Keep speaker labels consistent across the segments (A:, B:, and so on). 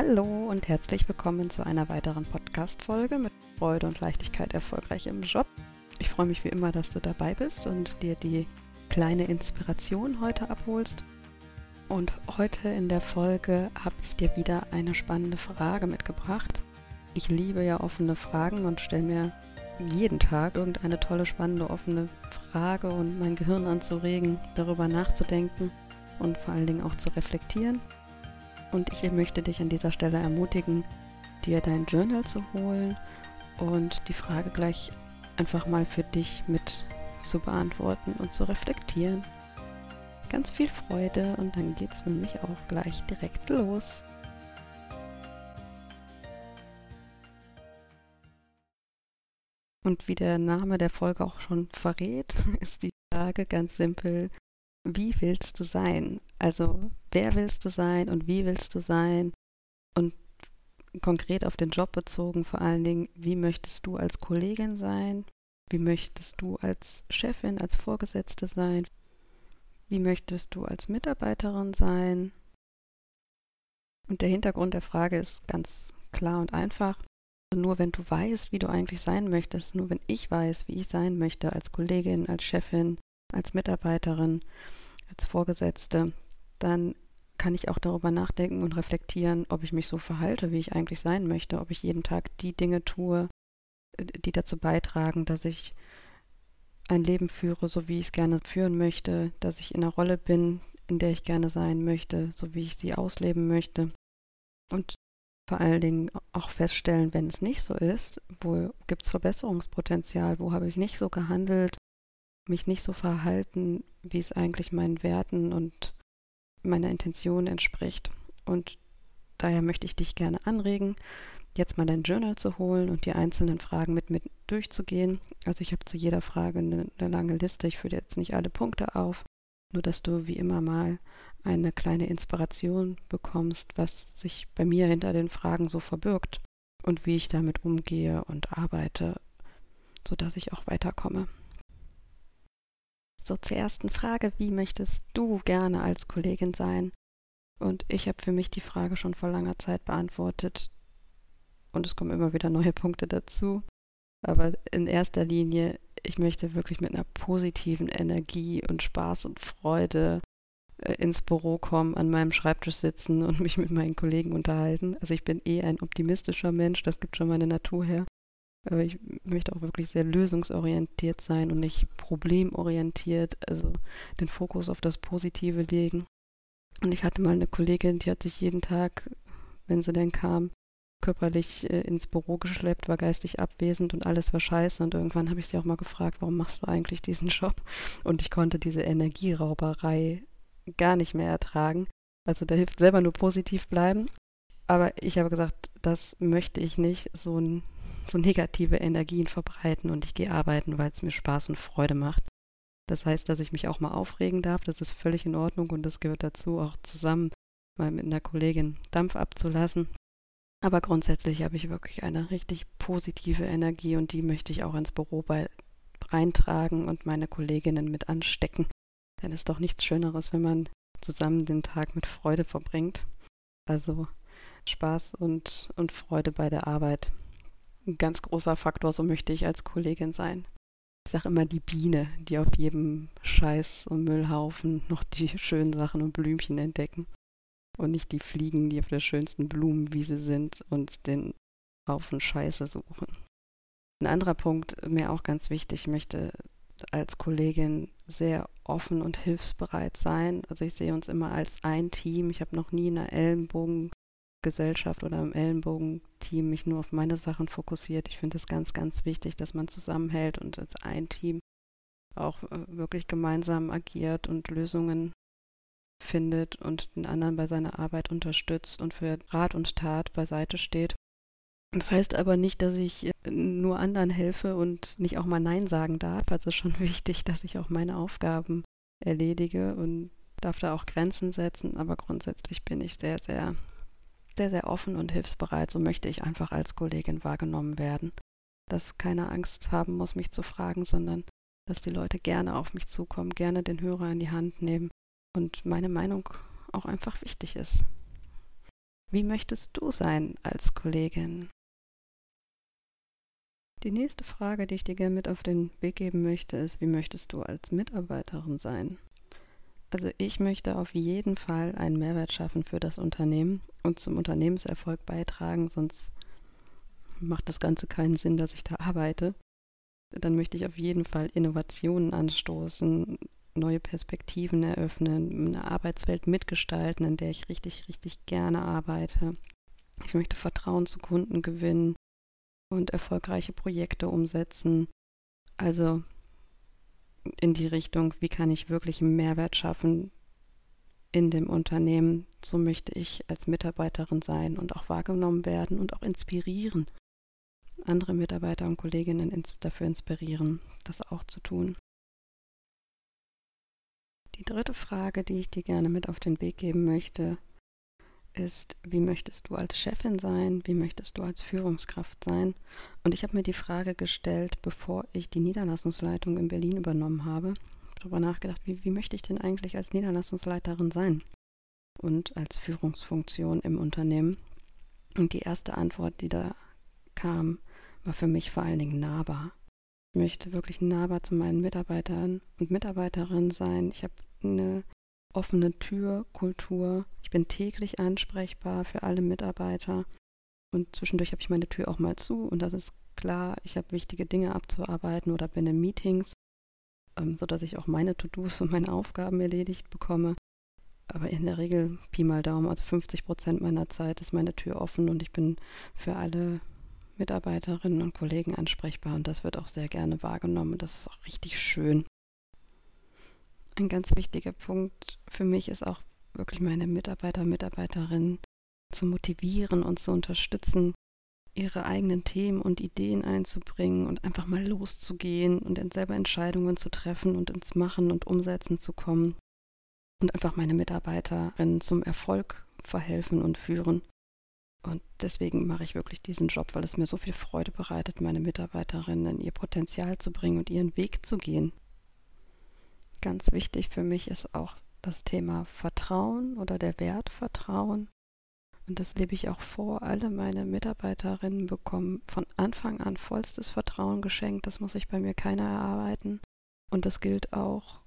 A: Hallo und herzlich willkommen zu einer weiteren Podcast-Folge mit Freude und Leichtigkeit erfolgreich im Job. Ich freue mich wie immer, dass du dabei bist und dir die kleine Inspiration heute abholst. Und heute in der Folge habe ich dir wieder eine spannende Frage mitgebracht. Ich liebe ja offene Fragen und stelle mir jeden Tag irgendeine tolle, spannende, offene Frage und mein Gehirn anzuregen, darüber nachzudenken und vor allen Dingen auch zu reflektieren. Und ich möchte dich an dieser Stelle ermutigen, dir dein Journal zu holen und die Frage gleich einfach mal für dich mit zu beantworten und zu reflektieren. Ganz viel Freude und dann geht es mit mich auch gleich direkt los. Und wie der Name der Folge auch schon verrät, ist die Frage ganz simpel, wie willst du sein? Also wer willst du sein und wie willst du sein? Und konkret auf den Job bezogen vor allen Dingen, wie möchtest du als Kollegin sein? Wie möchtest du als Chefin, als Vorgesetzte sein? Wie möchtest du als Mitarbeiterin sein? Und der Hintergrund der Frage ist ganz klar und einfach. Nur wenn du weißt, wie du eigentlich sein möchtest, nur wenn ich weiß, wie ich sein möchte als Kollegin, als Chefin, als Mitarbeiterin, als Vorgesetzte, dann kann ich auch darüber nachdenken und reflektieren, ob ich mich so verhalte, wie ich eigentlich sein möchte, ob ich jeden Tag die Dinge tue, die dazu beitragen, dass ich ein Leben führe, so wie ich es gerne führen möchte, dass ich in einer Rolle bin, in der ich gerne sein möchte, so wie ich sie ausleben möchte. Und vor allen Dingen auch feststellen, wenn es nicht so ist, wo gibt es Verbesserungspotenzial, wo habe ich nicht so gehandelt, mich nicht so verhalten, wie es eigentlich meinen Werten und meiner Intention entspricht. Und daher möchte ich dich gerne anregen, jetzt mal dein Journal zu holen und die einzelnen Fragen mit mir durchzugehen. Also ich habe zu jeder Frage eine, eine lange Liste. Ich führe jetzt nicht alle Punkte auf, nur dass du wie immer mal eine kleine Inspiration bekommst, was sich bei mir hinter den Fragen so verbirgt und wie ich damit umgehe und arbeite, sodass ich auch weiterkomme. So zur ersten Frage, wie möchtest du gerne als Kollegin sein? Und ich habe für mich die Frage schon vor langer Zeit beantwortet. Und es kommen immer wieder neue Punkte dazu. Aber in erster Linie, ich möchte wirklich mit einer positiven Energie und Spaß und Freude äh, ins Büro kommen, an meinem Schreibtisch sitzen und mich mit meinen Kollegen unterhalten. Also ich bin eh ein optimistischer Mensch, das gibt schon meine Natur her. Aber ich möchte auch wirklich sehr lösungsorientiert sein und nicht problemorientiert, also den Fokus auf das Positive legen. Und ich hatte mal eine Kollegin, die hat sich jeden Tag, wenn sie denn kam, körperlich äh, ins Büro geschleppt, war geistig abwesend und alles war scheiße. Und irgendwann habe ich sie auch mal gefragt, warum machst du eigentlich diesen Job? Und ich konnte diese Energierauberei gar nicht mehr ertragen. Also da hilft selber nur positiv bleiben. Aber ich habe gesagt, das möchte ich nicht, so ein so negative Energien verbreiten und ich gehe arbeiten, weil es mir Spaß und Freude macht. Das heißt, dass ich mich auch mal aufregen darf, das ist völlig in Ordnung und das gehört dazu, auch zusammen mal mit einer Kollegin Dampf abzulassen. Aber grundsätzlich habe ich wirklich eine richtig positive Energie und die möchte ich auch ins Büro bei reintragen und meine Kolleginnen mit anstecken. Denn es ist doch nichts Schöneres, wenn man zusammen den Tag mit Freude verbringt. Also Spaß und, und Freude bei der Arbeit ein ganz großer Faktor, so möchte ich als Kollegin sein. Ich sage immer die Biene, die auf jedem Scheiß und Müllhaufen noch die schönen Sachen und Blümchen entdecken. Und nicht die Fliegen, die auf der schönsten Blumenwiese sind und den Haufen Scheiße suchen. Ein anderer Punkt, mir auch ganz wichtig, ich möchte als Kollegin sehr offen und hilfsbereit sein. Also ich sehe uns immer als ein Team. Ich habe noch nie in einer Ellenbogen Gesellschaft oder im Ellenbogenteam mich nur auf meine Sachen fokussiert. Ich finde es ganz, ganz wichtig, dass man zusammenhält und als ein Team auch äh, wirklich gemeinsam agiert und Lösungen findet und den anderen bei seiner Arbeit unterstützt und für Rat und Tat beiseite steht. Das heißt aber nicht, dass ich äh, nur anderen helfe und nicht auch mal Nein sagen darf. Also es ist schon wichtig, dass ich auch meine Aufgaben erledige und darf da auch Grenzen setzen. Aber grundsätzlich bin ich sehr, sehr sehr, sehr offen und hilfsbereit. So möchte ich einfach als Kollegin wahrgenommen werden. Dass keiner Angst haben muss, mich zu fragen, sondern dass die Leute gerne auf mich zukommen, gerne den Hörer in die Hand nehmen und meine Meinung auch einfach wichtig ist. Wie möchtest du sein als Kollegin? Die nächste Frage, die ich dir gerne mit auf den Weg geben möchte, ist, wie möchtest du als Mitarbeiterin sein? Also ich möchte auf jeden Fall einen Mehrwert schaffen für das Unternehmen und zum Unternehmenserfolg beitragen, sonst macht das Ganze keinen Sinn, dass ich da arbeite. Dann möchte ich auf jeden Fall Innovationen anstoßen, neue Perspektiven eröffnen, eine Arbeitswelt mitgestalten, in der ich richtig, richtig gerne arbeite. Ich möchte Vertrauen zu Kunden gewinnen und erfolgreiche Projekte umsetzen. Also in die Richtung, wie kann ich wirklich einen Mehrwert schaffen in dem Unternehmen. So möchte ich als Mitarbeiterin sein und auch wahrgenommen werden und auch inspirieren. Andere Mitarbeiter und Kolleginnen ins dafür inspirieren, das auch zu tun. Die dritte Frage, die ich dir gerne mit auf den Weg geben möchte, ist, wie möchtest du als Chefin sein, wie möchtest du als Führungskraft sein? Und ich habe mir die Frage gestellt, bevor ich die Niederlassungsleitung in Berlin übernommen habe, darüber nachgedacht, wie, wie möchte ich denn eigentlich als Niederlassungsleiterin sein und als Führungsfunktion im Unternehmen? Und die erste Antwort, die da kam, war für mich vor allen Dingen nahbar. Ich möchte wirklich nahbar zu meinen Mitarbeitern und Mitarbeiterinnen sein. Ich habe eine offene Türkultur. Ich bin täglich ansprechbar für alle Mitarbeiter. Und zwischendurch habe ich meine Tür auch mal zu und das ist klar, ich habe wichtige Dinge abzuarbeiten oder bin in Meetings, ähm, sodass ich auch meine To-Dos und meine Aufgaben erledigt bekomme. Aber in der Regel, Pi mal Daumen, also 50 Prozent meiner Zeit ist meine Tür offen und ich bin für alle Mitarbeiterinnen und Kollegen ansprechbar und das wird auch sehr gerne wahrgenommen das ist auch richtig schön. Ein ganz wichtiger Punkt für mich ist auch wirklich meine Mitarbeiter, Mitarbeiterinnen zu motivieren und zu unterstützen, ihre eigenen Themen und Ideen einzubringen und einfach mal loszugehen und dann selber Entscheidungen zu treffen und ins Machen und Umsetzen zu kommen und einfach meine Mitarbeiterinnen zum Erfolg verhelfen und führen. Und deswegen mache ich wirklich diesen Job, weil es mir so viel Freude bereitet, meine Mitarbeiterinnen in ihr Potenzial zu bringen und ihren Weg zu gehen. Ganz wichtig für mich ist auch das Thema Vertrauen oder der Wert Vertrauen. Und das lebe ich auch vor. Alle meine Mitarbeiterinnen bekommen von Anfang an vollstes Vertrauen geschenkt. Das muss sich bei mir keiner erarbeiten. Und das gilt auch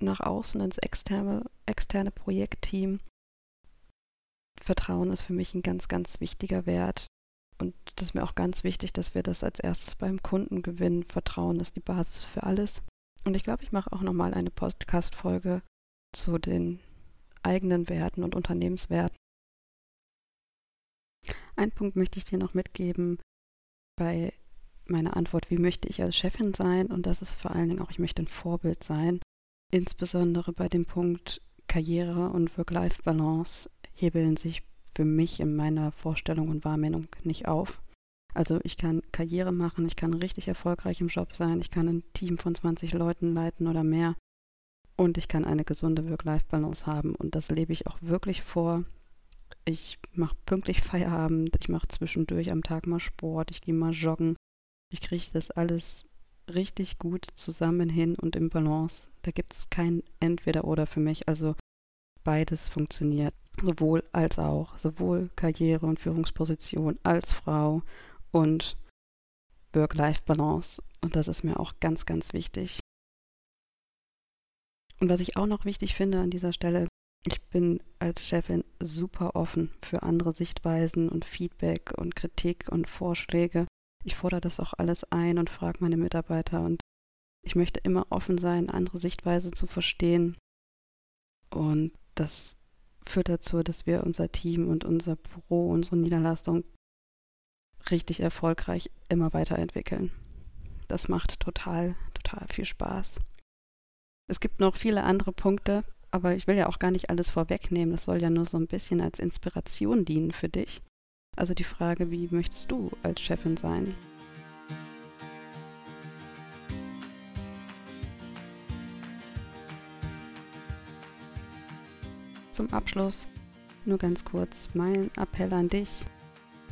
A: nach außen ins externe, externe Projektteam. Vertrauen ist für mich ein ganz, ganz wichtiger Wert. Und das ist mir auch ganz wichtig, dass wir das als erstes beim Kunden gewinnen. Vertrauen ist die Basis für alles. Und ich glaube, ich mache auch nochmal eine Podcast-Folge zu den eigenen Werten und Unternehmenswerten. Ein Punkt möchte ich dir noch mitgeben bei meiner Antwort, wie möchte ich als Chefin sein? Und das ist vor allen Dingen auch, ich möchte ein Vorbild sein. Insbesondere bei dem Punkt Karriere und Work-Life-Balance hebeln sich für mich in meiner Vorstellung und Wahrnehmung nicht auf. Also ich kann Karriere machen, ich kann richtig erfolgreich im Job sein, ich kann ein Team von 20 Leuten leiten oder mehr und ich kann eine gesunde Work-Life-Balance haben und das lebe ich auch wirklich vor. Ich mache pünktlich Feierabend, ich mache zwischendurch am Tag mal Sport, ich gehe mal joggen. Ich kriege das alles richtig gut zusammen hin und im Balance. Da gibt es kein Entweder-Oder für mich. Also beides funktioniert. Sowohl als auch. Sowohl Karriere und Führungsposition als Frau und Work-Life-Balance. Und das ist mir auch ganz, ganz wichtig. Und was ich auch noch wichtig finde an dieser Stelle, ich bin als Chefin super offen für andere Sichtweisen und Feedback und Kritik und Vorschläge. Ich fordere das auch alles ein und frage meine Mitarbeiter und ich möchte immer offen sein, andere Sichtweise zu verstehen. Und das führt dazu, dass wir unser Team und unser Büro, unsere Niederlassung richtig erfolgreich immer weiterentwickeln. Das macht total, total viel Spaß. Es gibt noch viele andere Punkte, aber ich will ja auch gar nicht alles vorwegnehmen. Das soll ja nur so ein bisschen als Inspiration dienen für dich. Also die Frage, wie möchtest du als Chefin sein? Zum Abschluss nur ganz kurz mein Appell an dich.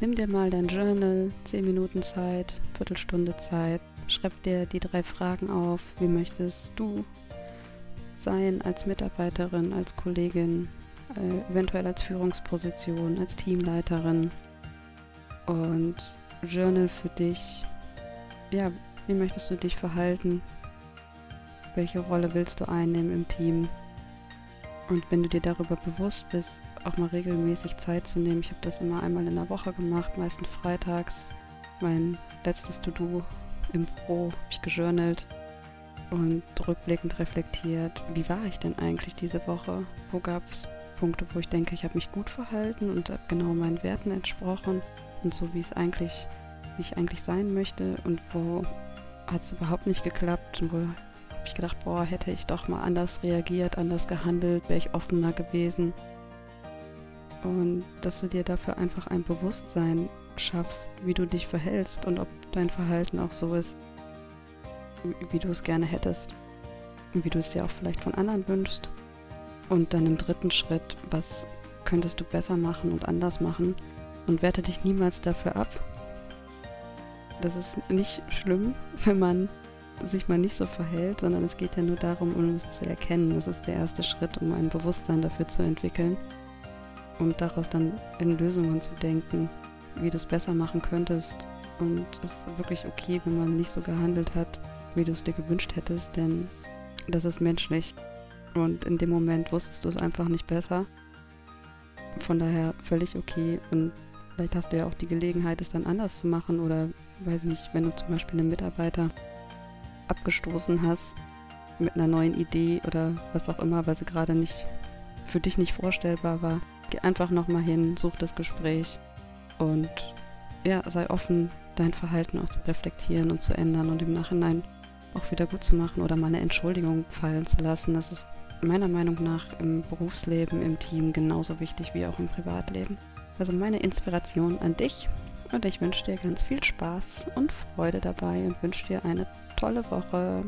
A: Nimm dir mal dein Journal, 10 Minuten Zeit, Viertelstunde Zeit. Schreib dir die drei Fragen auf. Wie möchtest du sein als Mitarbeiterin, als Kollegin? äh, eventuell als Führungsposition, als Teamleiterin. Und Journal für dich. Ja, wie möchtest du dich verhalten? Welche Rolle willst du einnehmen im Team? Und wenn du dir darüber bewusst bist, auch mal regelmäßig Zeit zu nehmen. Ich habe das immer einmal in der Woche gemacht, meistens freitags. Mein letztes To-Do im Pro habe ich gejournalt und rückblickend reflektiert, wie war ich denn eigentlich diese Woche? Wo gab es Punkte, wo ich denke, ich habe mich gut verhalten und habe genau meinen Werten entsprochen und so wie es eigentlich, wie ich eigentlich sein möchte und wo hat es überhaupt nicht geklappt und wo habe ich gedacht, boah, hätte ich doch mal anders reagiert, anders gehandelt, wäre ich offener gewesen. Und dass du dir dafür einfach ein Bewusstsein schaffst, wie du dich verhältst und ob dein Verhalten auch so ist, wie du es gerne hättest und wie du es dir auch vielleicht von anderen wünschst. Und dann im dritten Schritt, was könntest du besser machen und anders machen und werte dich niemals dafür ab. Das ist nicht schlimm, wenn man sich mal nicht so verhält, sondern es geht ja nur darum, um es zu erkennen. Das ist der erste Schritt, um ein Bewusstsein dafür zu entwickeln und daraus dann in Lösungen zu denken, wie du es besser machen könntest. Und es ist wirklich okay, wenn man nicht so gehandelt hat, wie du es dir gewünscht hättest, denn das ist menschlich. Und in dem Moment wusstest du es einfach nicht besser. Von daher völlig okay. Und vielleicht hast du ja auch die Gelegenheit, es dann anders zu machen. Oder weiß nicht, wenn du zum Beispiel einen Mitarbeiter abgestoßen hast mit einer neuen Idee oder was auch immer, weil sie gerade nicht für dich nicht vorstellbar war. Geh einfach nochmal hin, such das Gespräch und ja, sei offen, dein Verhalten auch zu reflektieren und zu ändern und im Nachhinein auch wieder gut zu machen oder mal eine Entschuldigung fallen zu lassen. Das ist meiner Meinung nach im Berufsleben, im Team genauso wichtig wie auch im Privatleben. Also meine Inspiration an dich und ich wünsche dir ganz viel Spaß und Freude dabei und wünsche dir eine tolle Woche.